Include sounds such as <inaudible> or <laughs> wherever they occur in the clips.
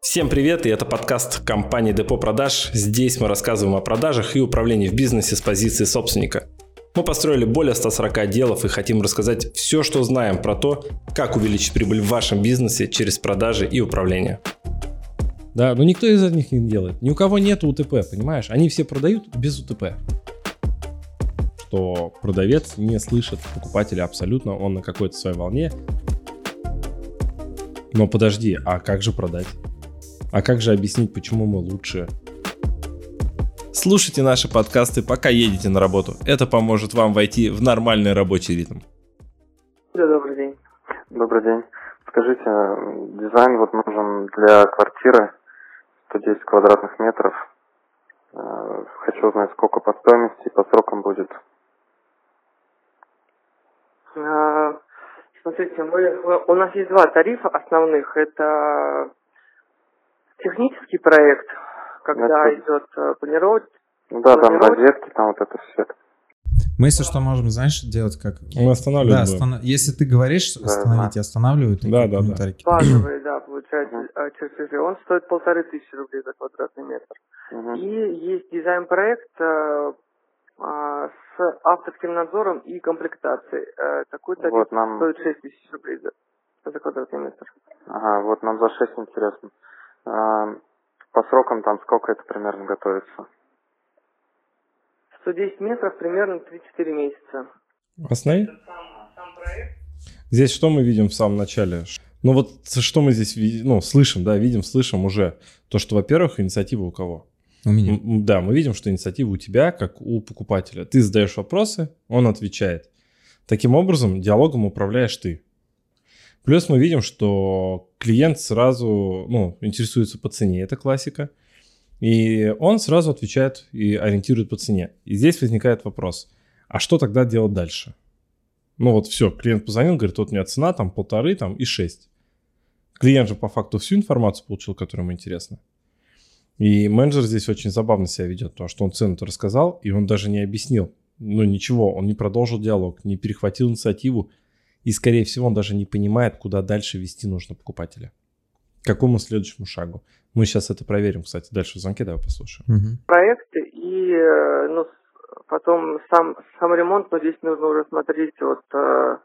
Всем привет, и это подкаст компании Депо Продаж. Здесь мы рассказываем о продажах и управлении в бизнесе с позиции собственника. Мы построили более 140 отделов и хотим рассказать все, что знаем про то, как увеличить прибыль в вашем бизнесе через продажи и управление. Да, но никто из них не делает. Ни у кого нет УТП, понимаешь? Они все продают без УТП. Что продавец не слышит покупателя абсолютно, он на какой-то своей волне. Но подожди, а как же продать? А как же объяснить, почему мы лучше? Слушайте наши подкасты, пока едете на работу. Это поможет вам войти в нормальный рабочий ритм. Да, добрый день. Добрый день. Скажите, дизайн вот нужен для квартиры 110 квадратных метров. Э, хочу узнать, сколько по стоимости и по срокам будет. А, смотрите, мы, у нас есть два тарифа основных. Это технический проект, когда это... идет э, планировать. Ну да, там розетки, там вот это все. Мы, если что, можем, знаешь, делать как... Мы останавливаем. Да, остан... если ты говоришь, остановить, да. останавливают. Да, да, да. Базовый, да, получается, uh чертежи. Он стоит полторы тысячи рублей за квадратный метр. Uh-huh. И есть дизайн-проект э, э, с авторским надзором и комплектацией. Э, такой тариф вот нам... стоит 6 тысяч рублей за, за квадратный метр. Ага, вот нам за 6 интересно. А, по срокам там сколько это примерно готовится? 110 метров примерно 3-4 месяца. Основные? Здесь что мы видим в самом начале? Ну вот что мы здесь ну, слышим, да, видим, слышим уже. То, что, во-первых, инициатива у кого? У меня. Да, мы видим, что инициатива у тебя, как у покупателя. Ты задаешь вопросы, он отвечает. Таким образом, диалогом управляешь ты. Плюс мы видим, что клиент сразу ну, интересуется по цене, это классика. И он сразу отвечает и ориентирует по цене. И здесь возникает вопрос, а что тогда делать дальше? Ну вот все, клиент позвонил, говорит, вот у меня цена там полторы там и шесть. Клиент же по факту всю информацию получил, которая ему интересна. И менеджер здесь очень забавно себя ведет, потому что он цену-то рассказал, и он даже не объяснил. Ну ничего, он не продолжил диалог, не перехватил инициативу, и, скорее всего, он даже не понимает, куда дальше вести нужно покупателя. К какому следующему шагу? Мы сейчас это проверим, кстати, дальше в звонке, давай послушаем. Угу. Проекты и э, ну, потом сам, сам ремонт, но здесь нужно уже смотреть вот э,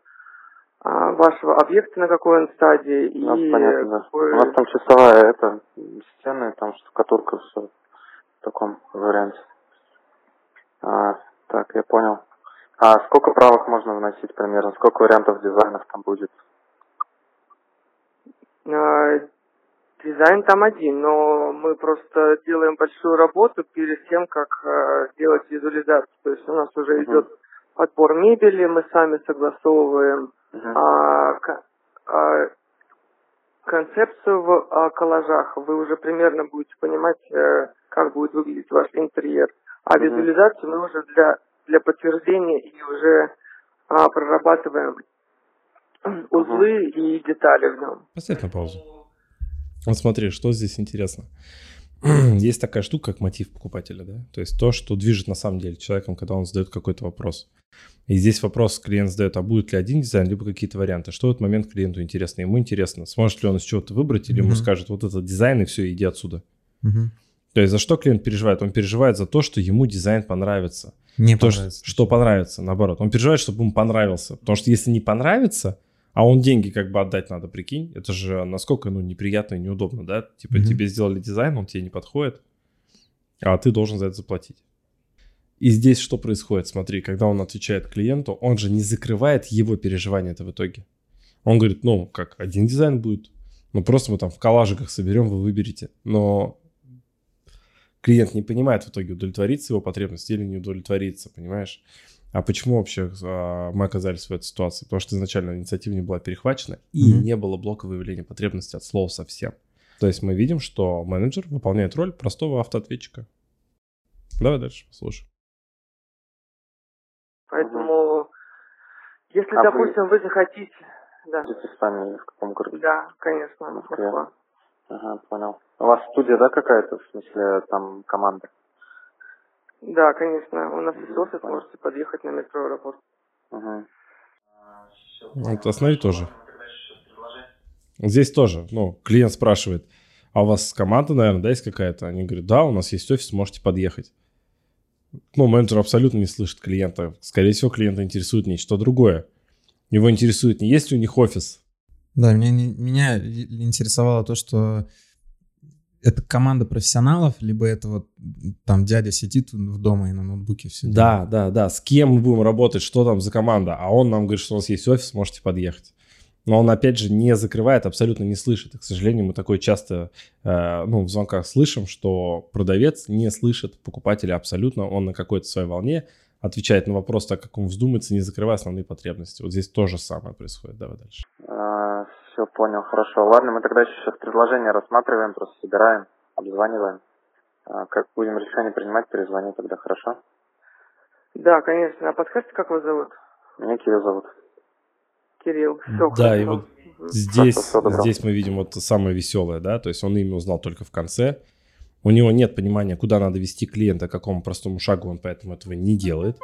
вашего объекта, на какой он стадии. У нас, и понятно, да. Какой... У нас там часовая это, стены, там штукатурка, все в таком варианте. А, так, я понял. А сколько правок можно вносить примерно? Сколько вариантов дизайнов там будет? А, дизайн там один, но мы просто делаем большую работу перед тем, как э, делать визуализацию. То есть у нас уже uh-huh. идет подбор мебели, мы сами согласовываем а, а, концепцию в а, коллажах. Вы уже примерно будете понимать, а, как будет выглядеть ваш интерьер. А uh-huh. визуализацию мы уже для для подтверждения и уже а, прорабатываем <clears throat> узлы uh и детали в нем. Поставь на паузу. Вот смотри, что здесь интересно. <clears throat> Есть такая штука, как мотив покупателя, да? То есть то, что движет на самом деле человеком, когда он задает какой-то вопрос. И здесь вопрос клиент задает, а будет ли один дизайн, либо какие-то варианты. Что в этот момент клиенту интересно? Ему интересно, сможет ли он из чего-то выбрать, или mm-hmm. ему скажет, вот этот дизайн, и все, иди отсюда. Mm-hmm. То есть за что клиент переживает? Он переживает за то, что ему дизайн понравится. Не то, понравится. Что, что понравится, наоборот. Он переживает, чтобы ему понравился. Потому что если не понравится, а он деньги как бы отдать надо, прикинь, это же насколько, ну, неприятно и неудобно, да? Типа mm-hmm. тебе сделали дизайн, он тебе не подходит, а ты должен за это заплатить. И здесь что происходит? Смотри, когда он отвечает клиенту, он же не закрывает его переживания это в итоге. Он говорит, ну, как, один дизайн будет, ну, просто мы там в коллажиках соберем, вы выберете. Но клиент не понимает в итоге, удовлетворится его потребность или не удовлетворится, понимаешь? А почему вообще а, мы оказались в этой ситуации? Потому что изначально инициатива не была перехвачена и mm-hmm. не было блока выявления потребности от слова совсем. То есть мы видим, что менеджер выполняет роль простого автоответчика. Давай дальше, слушай. Поэтому, если, а допустим, вы... вы захотите... Да. сами в каком городе? Да, конечно, Москва. Ага, понял. У вас студия, да, какая-то, в смысле, там команда? Да, конечно. У нас есть офис, можете подъехать на метро аэропорт. Угу. Вот останови тоже. Здесь тоже, ну, клиент спрашивает, а у вас команда, наверное, да, есть какая-то? Они говорят, да, у нас есть офис, можете подъехать. Ну, менеджер абсолютно не слышит клиента. Скорее всего, клиента интересует нечто другое. Его интересует, не есть ли у них офис. Да, меня, меня интересовало то, что это команда профессионалов, либо это вот там дядя сидит в дома и на ноутбуке все Да, делает. да, да. С кем мы будем работать, что там за команда. А он нам говорит, что у нас есть офис, можете подъехать. Но он, опять же, не закрывает, абсолютно не слышит. И, к сожалению, мы такое часто э, ну, в звонках слышим, что продавец не слышит покупателя абсолютно. Он на какой-то своей волне отвечает на вопрос так, как он вздумается, не закрывая основные потребности. Вот здесь то же самое происходит. Давай дальше. Все, понял, хорошо. Ладно, мы тогда сейчас предложение рассматриваем, просто собираем, обзваниваем. А, как будем решение принимать, перезвони тогда, хорошо? Да, конечно. А подскажите, как вас зовут? Меня Кирилл зовут. Кирилл. Все, да, хорошо. и вот здесь, здесь мы видим вот самое веселое, да, то есть он имя узнал только в конце. У него нет понимания, куда надо вести клиента, какому простому шагу он поэтому этого не делает.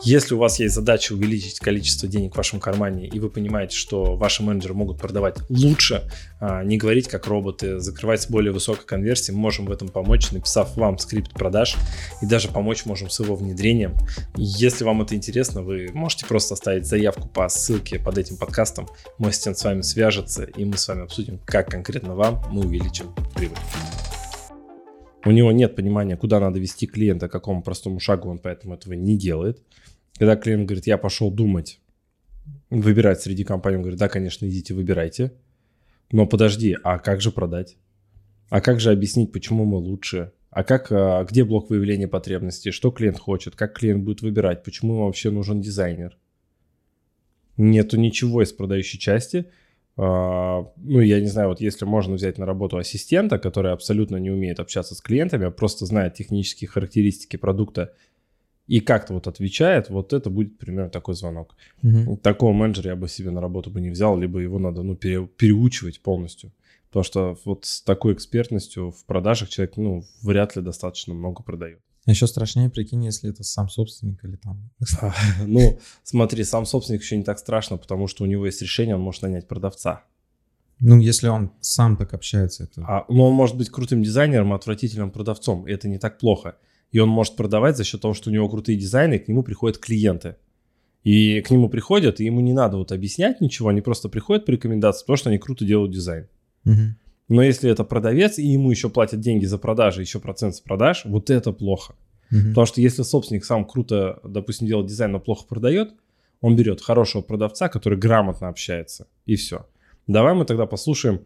Если у вас есть задача увеличить количество денег в вашем кармане, и вы понимаете, что ваши менеджеры могут продавать лучше, а, не говорить как роботы, закрывать с более высокой конверсией, мы можем в этом помочь, написав вам скрипт продаж, и даже помочь можем с его внедрением. Если вам это интересно, вы можете просто оставить заявку по ссылке под этим подкастом, мой ассистент с вами свяжется, и мы с вами обсудим, как конкретно вам мы увеличим прибыль. У него нет понимания, куда надо вести клиента, какому простому шагу он поэтому этого не делает. Когда клиент говорит, я пошел думать, выбирать среди компаний, он говорит, да, конечно, идите, выбирайте. Но подожди, а как же продать? А как же объяснить, почему мы лучше? А как, а где блок выявления потребностей? Что клиент хочет? Как клиент будет выбирать? Почему ему вообще нужен дизайнер? Нету ничего из продающей части. А, ну, я не знаю, вот если можно взять на работу ассистента, который абсолютно не умеет общаться с клиентами, а просто знает технические характеристики продукта и как-то вот отвечает, вот это будет примерно такой звонок. Угу. Такого менеджера я бы себе на работу бы не взял, либо его надо ну, пере, переучивать полностью. Потому что вот с такой экспертностью в продажах человек ну, вряд ли достаточно много продает. Еще страшнее, прикинь, если это сам собственник или там... <laughs> Ну, смотри, сам собственник еще не так страшно, потому что у него есть решение, он может нанять продавца. Ну, если он сам так общается, это... А, ну, он может быть крутым дизайнером, отвратительным продавцом, и это не так плохо и он может продавать за счет того, что у него крутые дизайны, и к нему приходят клиенты. И к нему приходят, и ему не надо вот объяснять ничего, они просто приходят по рекомендации, потому что они круто делают дизайн. Угу. Но если это продавец, и ему еще платят деньги за продажи, еще процент с продаж, вот это плохо. Угу. Потому что если собственник сам круто, допустим, делает дизайн, но плохо продает, он берет хорошего продавца, который грамотно общается, и все. Давай мы тогда послушаем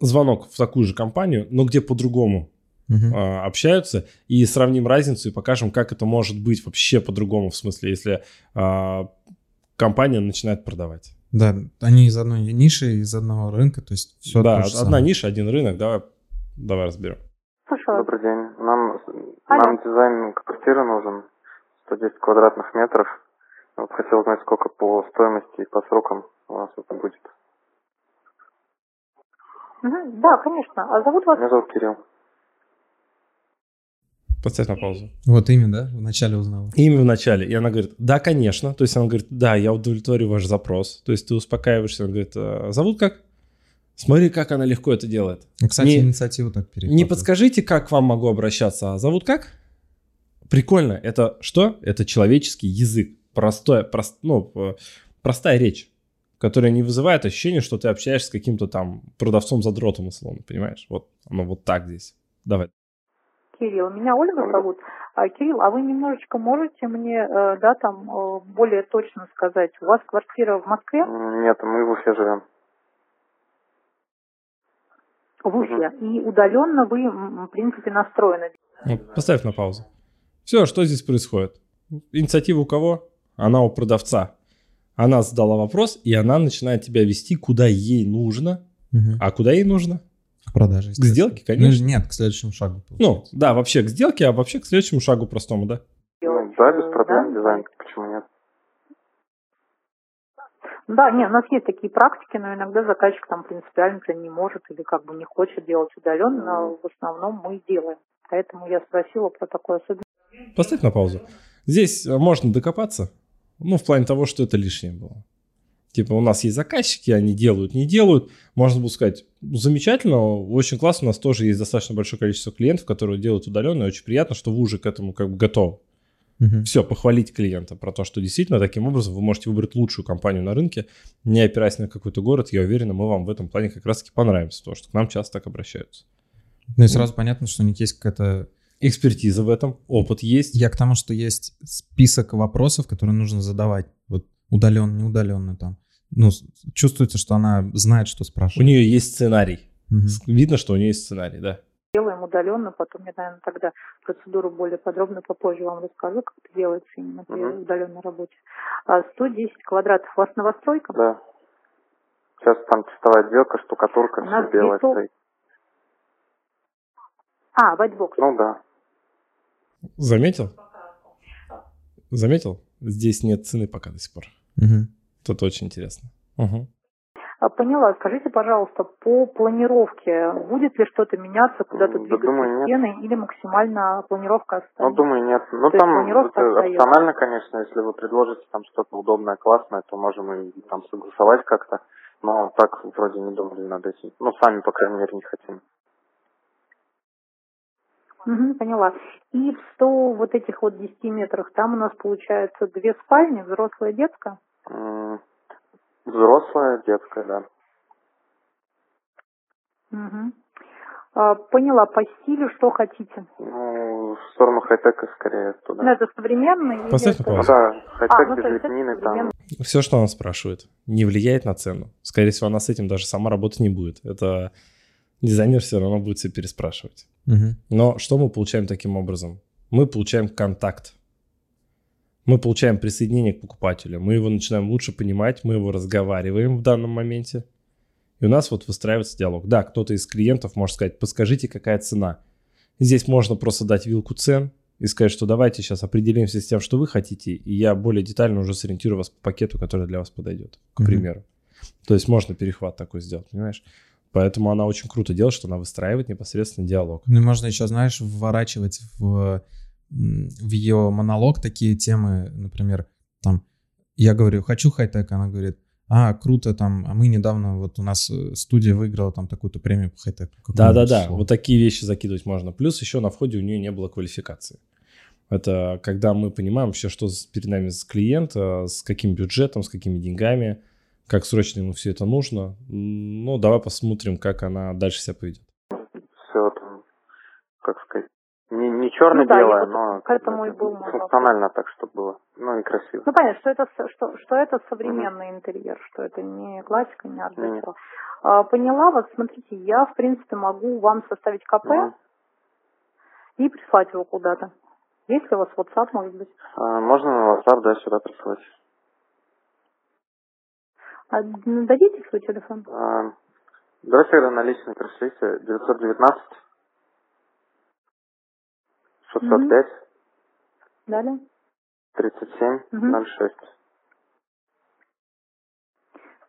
звонок в такую же компанию, но где по-другому угу. общаются, и сравним разницу и покажем, как это может быть вообще по-другому, в смысле, если а, компания начинает продавать. Да, они из одной ниши, из одного рынка, то есть все Да, одна самое. ниша, один рынок, давай, давай разберем. Добрый день. Нам, нам дизайн квартиры нужен, 110 квадратных метров. Вот хотел узнать, сколько по стоимости и по срокам у вас это будет. да, конечно. А зовут вас? Меня зовут Кирилл. Поставь на паузу. Вот имя, да? Вначале узнала. Имя в начале. И она говорит, да, конечно. То есть она говорит, да, я удовлетворю ваш запрос. То есть ты успокаиваешься. Она говорит, а зовут как? Смотри, как она легко это делает. Ну, кстати, не, инициативу так перехватывает. Не подскажите, как к вам могу обращаться, а зовут как? Прикольно. Это что? Это человеческий язык. Простой, прост, ну, простая речь, которая не вызывает ощущение, что ты общаешься с каким-то там продавцом-задротом, условно, понимаешь? Вот оно вот так здесь. Давай. Кирилл. Меня Ольга зовут. А, Кирилл, а вы немножечко можете мне, э, да, там э, более точно сказать, у вас квартира в Москве? Нет, мы в Уфе живем. В Уфе. Угу. И удаленно вы, в принципе, настроены. Поставь на паузу. Все, что здесь происходит? Инициатива у кого? Она у продавца. Она задала вопрос, и она начинает тебя вести, куда ей нужно. Угу. А куда ей нужно? Продаже. К сделке, конечно. Ну, нет, к следующему шагу. Получается. Ну, да, вообще к сделке, а вообще к следующему шагу простому, да? Ну, да, без проблем, да? дизайн, почему нет? Да, нет, у нас есть такие практики, но иногда заказчик там принципиально не может или как бы не хочет делать удаленно, но в основном мы делаем. Поэтому я спросила про такое особенность. Поставь на паузу. Здесь можно докопаться, ну, в плане того, что это лишнее было. Типа у нас есть заказчики, они делают, не делают. Можно было сказать, «Ну, замечательно, очень классно, у нас тоже есть достаточно большое количество клиентов, которые делают удаленно, и очень приятно, что вы уже к этому как бы готовы. Угу. Все, похвалить клиента про то, что действительно таким образом вы можете выбрать лучшую компанию на рынке, не опираясь на какой-то город. Я уверен, мы вам в этом плане как раз-таки понравимся, потому что к нам часто так обращаются. Ну и сразу ну. понятно, что у них есть какая-то экспертиза в этом, опыт есть. Я к тому, что есть список вопросов, которые нужно задавать. Вот удаленно, не удаленно там ну, чувствуется, что она знает, что спрашивать. У нее есть сценарий. Угу. Видно, что у нее есть сценарий, да. Делаем удаленно, потом я, наверное, тогда процедуру более подробно попозже вам расскажу, как это делается именно при угу. удаленной работе. 110 а, квадратов у вас новостройка? Да. Сейчас там чистовая отделка, штукатурка, у все белое стоит. А, white box. Ну да. Заметил? Заметил? Здесь нет цены пока до сих пор. Угу. Тут очень интересно. Угу. Поняла. Скажите, пожалуйста, по планировке будет ли что-то меняться, куда-то да, двигаться думаю, стены нет. или максимально планировка останется? Ну, думаю, нет. Ну, То там опционально, конечно, если вы предложите там что-то удобное, классное, то можем и там согласовать как-то. Но так вроде не думали над этим. Ну, сами, по крайней мере, не хотим. Угу, поняла. И в 100 вот этих вот 10 метрах там у нас получается две спальни, взрослая и детская? Взрослая, детская, да. Угу. А, поняла, по стилю что хотите? Ну, в сторону хай-тека скорее туда. Ну, это современный? Поставь паузу. Да, хай-тек а, ну, без лепнины там. Все, что она спрашивает, не влияет на цену. Скорее всего, она с этим даже сама работать не будет. Это дизайнер все равно будет все переспрашивать. Угу. Но что мы получаем таким образом? Мы получаем контакт мы получаем присоединение к покупателю, мы его начинаем лучше понимать, мы его разговариваем в данном моменте, и у нас вот выстраивается диалог. Да, кто-то из клиентов может сказать, подскажите, какая цена. Здесь можно просто дать вилку цен и сказать, что давайте сейчас определимся с тем, что вы хотите, и я более детально уже сориентирую вас по пакету, который для вас подойдет, к mm-hmm. примеру. То есть можно перехват такой сделать, понимаешь? Поэтому она очень круто делает, что она выстраивает непосредственно диалог. Ну, можно еще, знаешь, вворачивать в в ее монолог такие темы, например, там, я говорю, хочу хай-тек, она говорит, а, круто, там, а мы недавно, вот у нас э, студия выиграла там такую-то премию по хай-теку. Да-да-да, вот такие вещи закидывать можно. Плюс еще на входе у нее не было квалификации. Это когда мы понимаем вообще, что перед нами с клиент, э, с каким бюджетом, с какими деньгами, как срочно ему все это нужно. Ну, давай посмотрим, как она дальше себя поведет. Все там, как сказать, не, черно-белое, ну, да, но к этому и был функционально так, чтобы было. Ну и красиво. Ну понятно, что это, что, что это современный mm-hmm. интерьер, что это не классика, не арт mm-hmm. а, Поняла вас, смотрите, я в принципе могу вам составить КП mm-hmm. и прислать его куда-то. Есть ли у вас WhatsApp, может быть? А, можно на WhatsApp, да, сюда присылать. А, дадите свой телефон? А, давайте тогда на личный пришлите. 919 605. Далее. 37 угу. 06.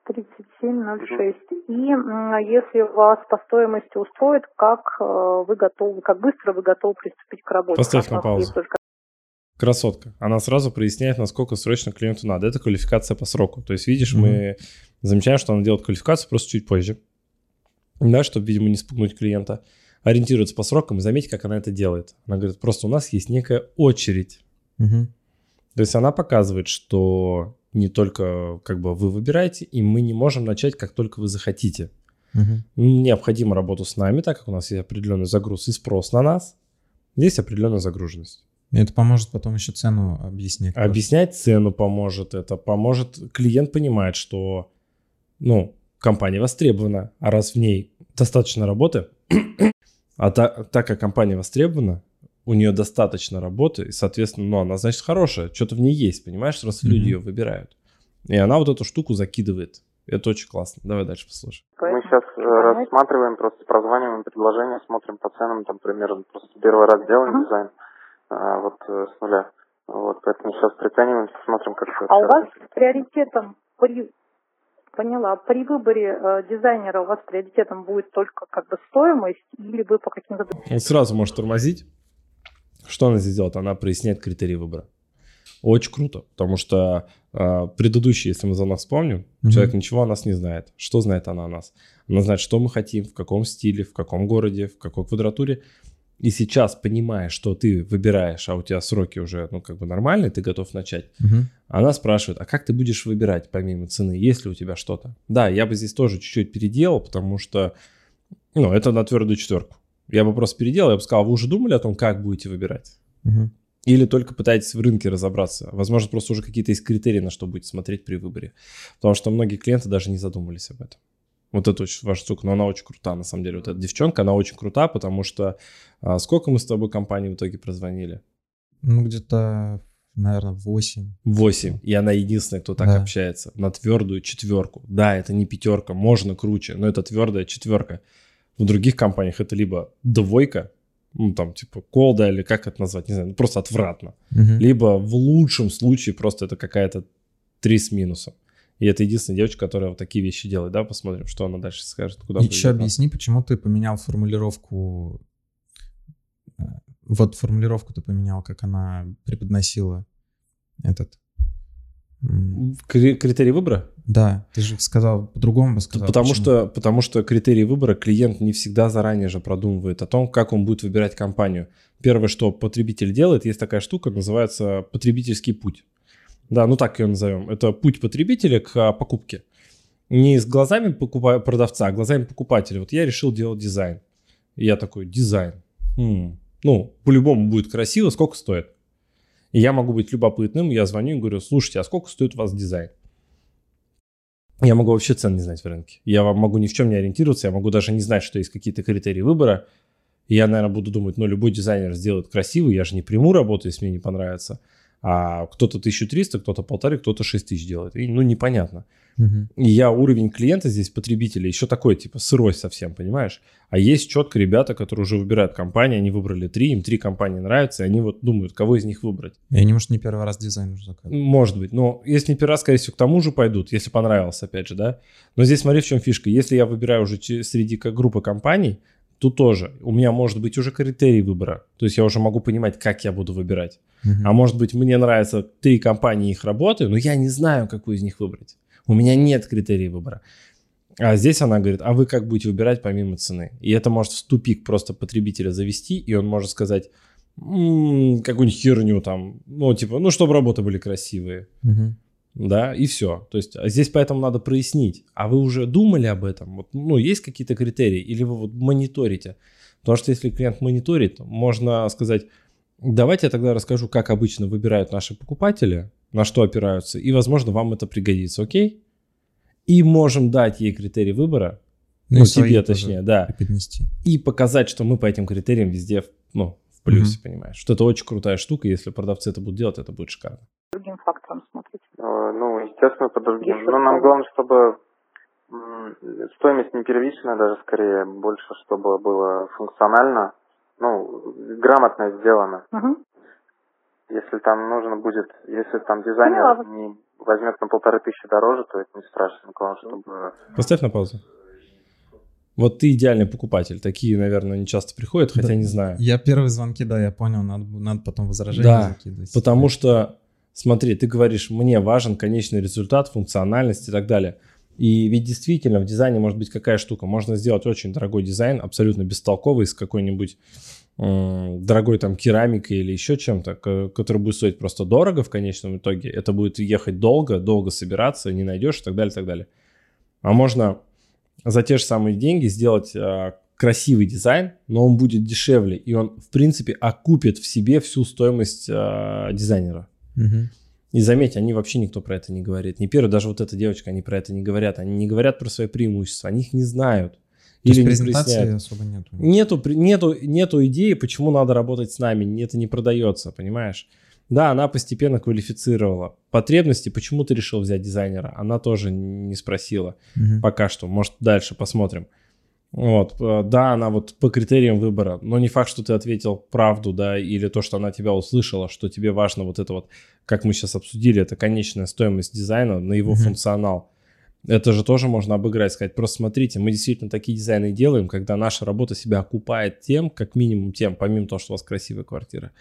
3706. Угу. И если вас по стоимости устроит, как э, вы готовы, как быстро вы готовы приступить к работе? Поставь на паузу. Только... Красотка. Она сразу проясняет, насколько срочно клиенту надо. Это квалификация по сроку. То есть, видишь, mm мы замечаем, что она делает квалификацию просто чуть позже. Да, чтобы, видимо, не спугнуть клиента ориентируется по срокам, и заметьте, как она это делает. Она говорит, просто у нас есть некая очередь. Угу. То есть она показывает, что не только как бы вы выбираете, и мы не можем начать, как только вы захотите. Угу. Необходима работа с нами, так как у нас есть определенный загруз и спрос на нас. Есть определенная загруженность. Это поможет потом еще цену объяснять. Объяснять цену поможет. Это поможет. Клиент понимает, что ну, компания востребована, а раз в ней достаточно работы, а та, так как компания востребована, у нее достаточно работы, и, соответственно, ну, она, значит, хорошая, что-то в ней есть, понимаешь, раз mm-hmm. люди ее выбирают. И она вот эту штуку закидывает. Это очень классно. Давай дальше послушаем. Мы сейчас э, рассматриваем, просто прозваниваем предложения, смотрим по ценам, там примерно просто первый раз делаем uh-huh. дизайн, а, вот э, с нуля. Вот, поэтому сейчас прицениваемся, смотрим, как это. А у вас приоритетом при Поняла. При выборе э, дизайнера у вас приоритетом будет только как бы стоимость или вы по каким-то... Он сразу может тормозить. Что она здесь делает? Она проясняет критерии выбора. Очень круто, потому что э, предыдущий, если мы за нас вспомним, mm-hmm. человек ничего о нас не знает. Что знает она о нас? Она знает, что мы хотим, в каком стиле, в каком городе, в какой квадратуре. И сейчас, понимая, что ты выбираешь, а у тебя сроки уже, ну, как бы нормальные, ты готов начать, угу. она спрашивает, а как ты будешь выбирать помимо цены, есть ли у тебя что-то? Да, я бы здесь тоже чуть-чуть переделал, потому что, ну, это на твердую четверку. Я бы просто переделал, я бы сказал, вы уже думали о том, как будете выбирать? Угу. Или только пытаетесь в рынке разобраться. Возможно, просто уже какие-то есть критерии, на что будете смотреть при выборе. Потому что многие клиенты даже не задумывались об этом. Вот это очень ваша штука, но она очень крута, на самом деле. Вот эта девчонка, она очень крута, потому что а, сколько мы с тобой компаний в итоге прозвонили? Ну, где-то, наверное, 8. 8. И она единственная, кто так да. общается. На твердую четверку. Да, это не пятерка, можно круче, но это твердая четверка. В других компаниях это либо двойка, ну, там, типа, колда или как это назвать, не знаю, ну, просто отвратно. Угу. Либо в лучшем случае просто это какая-то три с минусом. И это единственная девочка, которая вот такие вещи делает, да, посмотрим, что она дальше скажет, куда Еще объясни, почему ты поменял формулировку, э, вот формулировку ты поменял, как она преподносила этот... Критерий выбора? Да, ты же сказал по-другому сказал. Потому что, потому что критерий выбора клиент не всегда заранее же продумывает о том, как он будет выбирать компанию. Первое, что потребитель делает, есть такая штука, называется потребительский путь. Да, ну так ее назовем. Это путь потребителя к а, покупке. Не с глазами покупа- продавца, а глазами покупателя. Вот я решил делать дизайн. И я такой, дизайн. Хм. Ну, по-любому будет красиво, сколько стоит? И я могу быть любопытным, я звоню и говорю, слушайте, а сколько стоит у вас дизайн? Я могу вообще цен не знать в рынке. Я могу ни в чем не ориентироваться, я могу даже не знать, что есть какие-то критерии выбора. И я, наверное, буду думать, ну, любой дизайнер сделает красиво, я же не приму работу, если мне не понравится а кто-то 1300, кто-то полторы, кто-то 6000 делает. И, ну, непонятно. Угу. И я уровень клиента здесь, потребителя, еще такой, типа, сырой совсем, понимаешь? А есть четко ребята, которые уже выбирают компании, они выбрали три, им три компании нравятся, и они вот думают, кого из них выбрать. И они, может, не первый раз дизайн уже заказывают. Может быть, но если не первый раз, скорее всего, к тому же пойдут, если понравилось, опять же, да? Но здесь смотри, в чем фишка. Если я выбираю уже среди группы компаний, тут тоже у меня может быть уже критерий выбора. То есть я уже могу понимать, как я буду выбирать. Uh-huh. А может быть, мне нравятся три компании их работы, но я не знаю, какую из них выбрать. У меня нет критерий выбора. А здесь она говорит, а вы как будете выбирать помимо цены? И это может в тупик просто потребителя завести, и он может сказать, м-м, какую-нибудь херню там, ну типа, ну чтобы работы были красивые. Uh-huh да, и все. То есть а здесь поэтому надо прояснить. А вы уже думали об этом? Вот, ну, есть какие-то критерии? Или вы вот мониторите? Потому что если клиент мониторит, можно сказать, давайте я тогда расскажу, как обычно выбирают наши покупатели, на что опираются, и, возможно, вам это пригодится, окей? И можем дать ей критерий выбора, ну, ну тебе точнее, да, и показать, что мы по этим критериям везде, ну, в плюсе, угу. понимаешь? Что это очень крутая штука, если продавцы это будут делать, это будет шикарно. Другим ну, естественно, по другим. Но нам главное, чтобы стоимость не первичная, даже скорее больше, чтобы было функционально, ну, грамотно сделано. Угу. Если там нужно будет, если там дизайнер не возьмет на полторы тысячи дороже, то это не страшно. Главное, чтобы... Поставь на паузу. Вот ты идеальный покупатель. Такие, наверное, не часто приходят, хотя да. не знаю. Я первые звонки, да, я понял, надо, надо потом возражения да, закидывать. потому что смотри, ты говоришь, мне важен конечный результат, функциональность и так далее. И ведь действительно в дизайне может быть какая штука. Можно сделать очень дорогой дизайн, абсолютно бестолковый, с какой-нибудь э, дорогой там керамикой или еще чем-то, который будет стоить просто дорого в конечном итоге. Это будет ехать долго, долго собираться, не найдешь и так далее, и так далее. А можно за те же самые деньги сделать э, красивый дизайн, но он будет дешевле, и он, в принципе, окупит в себе всю стоимость э, дизайнера. Угу. И заметь, они вообще никто про это не говорит. Не первый, даже вот эта девочка, они про это не говорят. Они не говорят про свои преимущества, они их не знают. То или есть презентации особо нету. Нету, нету, нету идеи, почему надо работать с нами. Это не продается, понимаешь? Да, она постепенно квалифицировала. Потребности, почему ты решил взять дизайнера, она тоже не спросила угу. пока что. Может, дальше посмотрим. Вот, э, да, она вот по критериям выбора, но не факт, что ты ответил правду, да, или то, что она тебя услышала, что тебе важно вот это вот, как мы сейчас обсудили, это конечная стоимость дизайна на его mm-hmm. функционал. Это же тоже можно обыграть, сказать, просто смотрите, мы действительно такие дизайны делаем, когда наша работа себя окупает тем, как минимум тем, помимо того, что у вас красивая квартира,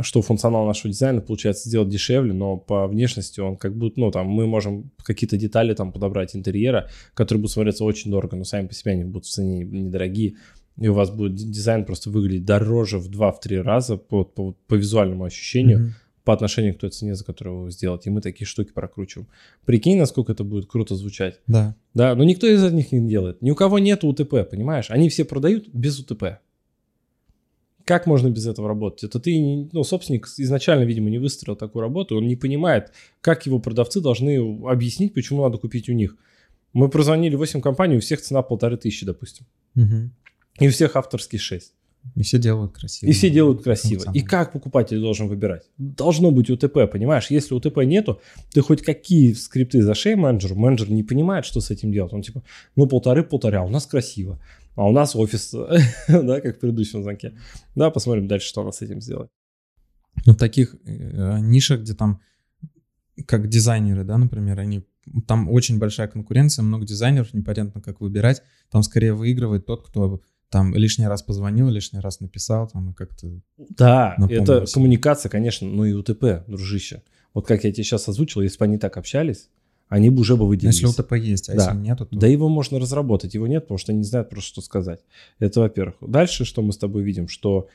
что функционал нашего дизайна получается сделать дешевле, но по внешности он как будто, ну, там, мы можем какие-то детали там подобрать интерьера, которые будут смотреться очень дорого, но сами по себе они будут в цене недорогие, и у вас будет дизайн просто выглядеть дороже в 2-3 раза по, по, по визуальному ощущению, mm-hmm. по отношению к той цене, за которую вы сделаете. И мы такие штуки прокручиваем. Прикинь, насколько это будет круто звучать. Да. Да, но никто из них не делает. Ни у кого нет УТП, понимаешь? Они все продают без УТП. Как можно без этого работать? Это ты, ну, собственник изначально, видимо, не выстроил такую работу, он не понимает, как его продавцы должны объяснить, почему надо купить у них. Мы прозвонили 8 компаний, у всех цена полторы тысячи, допустим. Угу. И у всех авторские 6. И все делают красиво. И все делают красиво. И как покупатель должен выбирать? Должно быть УТП, понимаешь? Если УТП нету, ты хоть какие скрипты зашей менеджеру, менеджер не понимает, что с этим делать. Он типа, ну полторы-полтора, а у нас красиво а у нас офис, <laughs> да, как в предыдущем звонке. Да, посмотрим дальше, что она с этим сделает. Ну, в таких э, нишах, где там, как дизайнеры, да, например, они там очень большая конкуренция, много дизайнеров, непонятно, как выбирать. Там скорее выигрывает тот, кто там лишний раз позвонил, лишний раз написал, там и как-то... Да, это коммуникация, конечно, ну и УТП, дружище. Вот как я тебе сейчас озвучил, если бы они так общались, они бы уже бы выделились. Если УТП есть, а да. если нет, то... Да его можно разработать, его нет, потому что они не знают просто, что сказать. Это во-первых. Дальше, что мы с тобой видим, что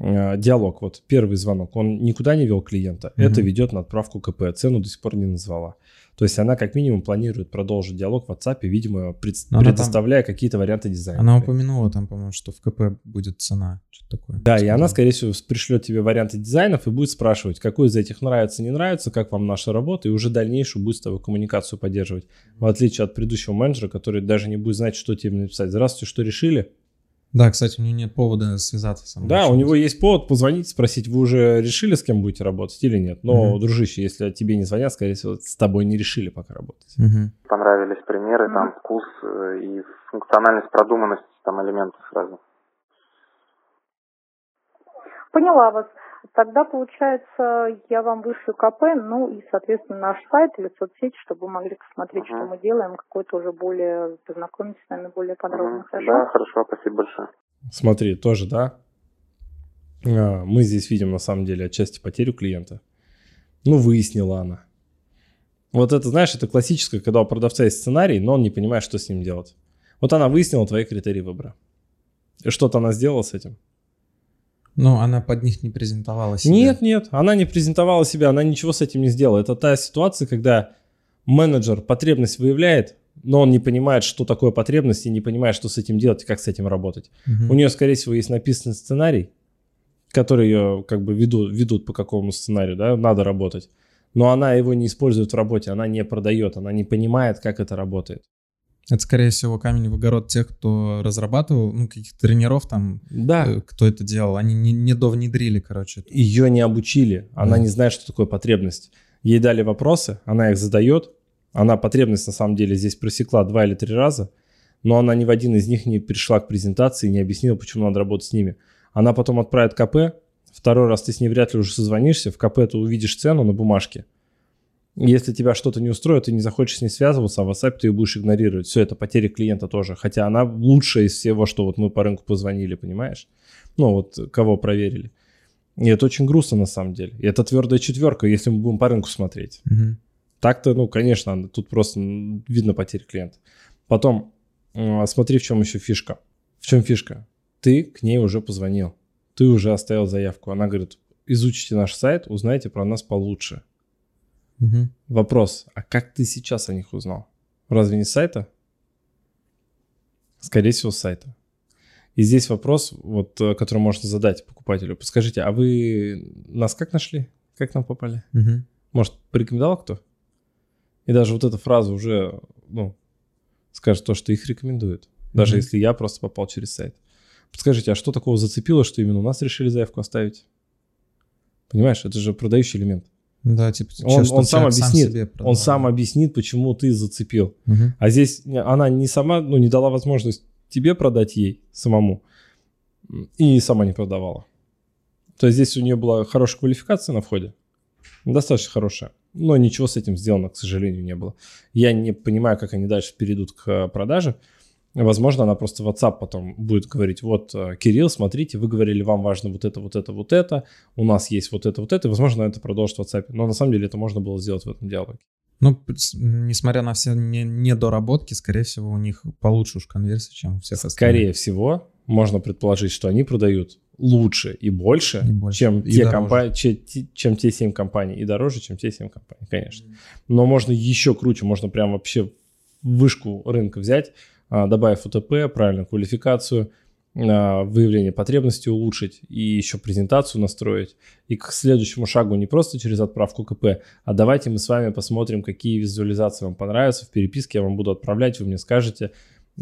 диалог, вот первый звонок, он никуда не вел клиента, угу. это ведет на отправку КП, цену до сих пор не назвала. То есть она как минимум планирует продолжить диалог в WhatsApp, видимо, пред... предоставляя там... какие-то варианты дизайна. Она упомянула там, по-моему, что в КП будет цена, что-то такое. Да, и она, скорее всего, пришлет тебе варианты дизайнов и будет спрашивать, какой из этих нравится, не нравится, как вам наша работа, и уже дальнейшую будет с тобой коммуникацию поддерживать. В отличие от предыдущего менеджера, который даже не будет знать, что тебе написать. Здравствуйте, что решили? Да, кстати, у него нет повода связаться со мной. Да, у него есть повод позвонить, спросить, вы уже решили, с кем будете работать или нет. Но, mm дружище, если тебе не звонят, скорее всего, с тобой не решили пока работать. mm Понравились примеры, там вкус э, и функциональность, продуманность там элементов разных. Поняла вас. Тогда, получается, я вам вышлю КП, ну и, соответственно, наш сайт или соцсети, чтобы вы могли посмотреть, uh-huh. что мы делаем, какой-то уже более, познакомиться с нами более подробно. Uh-huh. Хорошо? Да, хорошо, спасибо большое. Смотри, тоже, да? А, мы здесь видим, на самом деле, отчасти потерю клиента. Ну, выяснила она. Вот это, знаешь, это классическое, когда у продавца есть сценарий, но он не понимает, что с ним делать. Вот она выяснила твои критерии выбора. И что-то она сделала с этим? Ну, она под них не презентовала себя. Нет, нет, она не презентовала себя, она ничего с этим не сделала. Это та ситуация, когда менеджер потребность выявляет, но он не понимает, что такое потребность, и не понимает, что с этим делать и как с этим работать. Угу. У нее, скорее всего, есть написанный сценарий, который ее как бы ведут, ведут по какому сценарию, да, надо работать. Но она его не использует в работе, она не продает, она не понимает, как это работает. Это, скорее всего, камень в огород тех, кто разрабатывал, ну, каких-то тренеров там, да. Э, кто это делал. Они не, не довнедрили, короче. Ее не обучили, она да. не знает, что такое потребность. Ей дали вопросы, она их задает, она потребность на самом деле здесь просекла два или три раза, но она ни в один из них не пришла к презентации и не объяснила, почему надо работать с ними. Она потом отправит КП, второй раз ты с ней вряд ли уже созвонишься, в КП ты увидишь цену на бумажке, если тебя что-то не устроит, ты не захочешь с ней связываться, а в WhatsApp ты ее будешь игнорировать. Все, это потеря клиента тоже. Хотя она лучшая из всего, что вот мы по рынку позвонили, понимаешь? Ну, вот кого проверили. И это очень грустно на самом деле. И это твердая четверка, если мы будем по рынку смотреть. Угу. Так-то, ну, конечно, тут просто видно потеря клиента. Потом, смотри, в чем еще фишка. В чем фишка? Ты к ней уже позвонил. Ты уже оставил заявку. Она говорит, изучите наш сайт, узнайте про нас получше. Угу. Вопрос, а как ты сейчас о них узнал? Разве не с сайта? Скорее всего, с сайта. И здесь вопрос, вот, э, который можно задать покупателю. Подскажите, а вы нас как нашли? Как нам попали? Угу. Может, порекомендовал кто? И даже вот эта фраза уже, ну, скажет то, что их рекомендуют. Даже угу. если я просто попал через сайт. Подскажите, а что такого зацепило, что именно у нас решили заявку оставить? Понимаешь, это же продающий элемент. Да, типа, он, он сам объяснит, сам он сам объяснит, почему ты зацепил. Угу. А здесь она не сама, ну, не дала возможность тебе продать ей самому и сама не продавала. То есть здесь у нее была хорошая квалификация на входе, достаточно хорошая, но ничего с этим сделано, к сожалению, не было. Я не понимаю, как они дальше перейдут к продаже. Возможно, она просто в WhatsApp потом будет говорить, вот, э, Кирилл, смотрите, вы говорили, вам важно вот это, вот это, вот это, у нас есть вот это, вот это, и, возможно, это продолжит в WhatsApp. Но на самом деле это можно было сделать в этом диалоге. Ну, несмотря на все недоработки, скорее всего, у них получше уж конверсия, чем у всех остальных. Скорее всего, можно предположить, что они продают лучше и больше, и больше чем, и те компа- чем, чем те 7 компаний, и дороже, чем те 7 компаний, конечно. Но можно еще круче, можно прям вообще вышку рынка взять, добавив УТП, правильную квалификацию, а, выявление потребностей улучшить и еще презентацию настроить. И к следующему шагу не просто через отправку КП, а давайте мы с вами посмотрим, какие визуализации вам понравятся. В переписке я вам буду отправлять, вы мне скажете,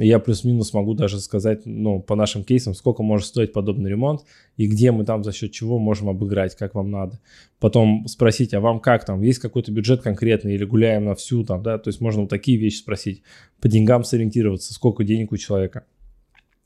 я плюс-минус могу даже сказать, ну, по нашим кейсам, сколько может стоить подобный ремонт и где мы там за счет чего можем обыграть, как вам надо. Потом спросить, а вам как там, есть какой-то бюджет конкретный или гуляем на всю там, да, то есть можно вот такие вещи спросить, по деньгам сориентироваться, сколько денег у человека.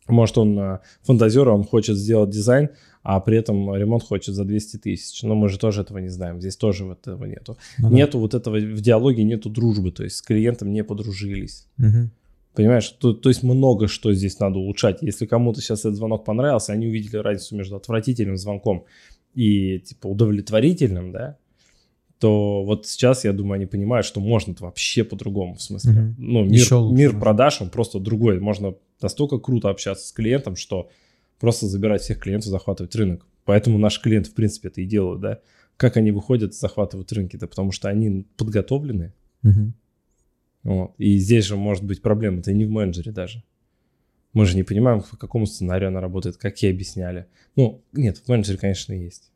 Может, он э, фантазер, он хочет сделать дизайн, а при этом ремонт хочет за 200 тысяч. Но мы же тоже этого не знаем. Здесь тоже вот этого нету. Ну, нету вот этого в диалоге, нету дружбы. То есть с клиентом не подружились. Угу. Понимаешь, то, то есть много что здесь надо улучшать. Если кому-то сейчас этот звонок понравился, они увидели разницу между отвратительным звонком и типа удовлетворительным, да, то вот сейчас, я думаю, они понимают, что можно вообще по-другому, в смысле. Mm-hmm. Ну, мир, лучше, мир продаж, он просто другой. Можно настолько круто общаться с клиентом, что просто забирать всех клиентов, захватывать рынок. Поэтому наши клиенты, в принципе, это и делают, да. Как они выходят, захватывают рынки, да, потому что они подготовлены, mm-hmm. Вот. И здесь же может быть проблема, это не в менеджере даже. Мы же не понимаем, по какому сценарию она работает, как ей объясняли. Ну, нет, в менеджере, конечно, есть.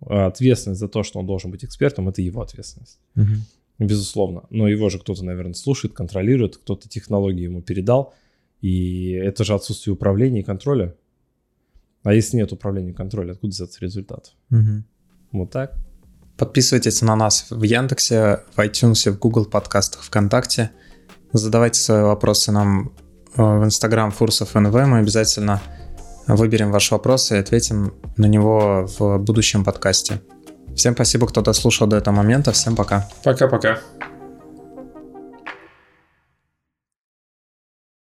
А ответственность за то, что он должен быть экспертом, это его ответственность. Угу. Безусловно. Но его же кто-то, наверное, слушает, контролирует, кто-то технологии ему передал. И это же отсутствие управления и контроля. А если нет управления и контроля, откуда взяться результат? Угу. Вот так. Подписывайтесь на нас в Яндексе, в iTunes, в Google подкастах, ВКонтакте. Задавайте свои вопросы нам э, в Instagram Фурсов НВ. Мы обязательно выберем ваш вопрос и ответим на него в будущем подкасте. Всем спасибо, кто дослушал до этого момента. Всем пока. Пока-пока.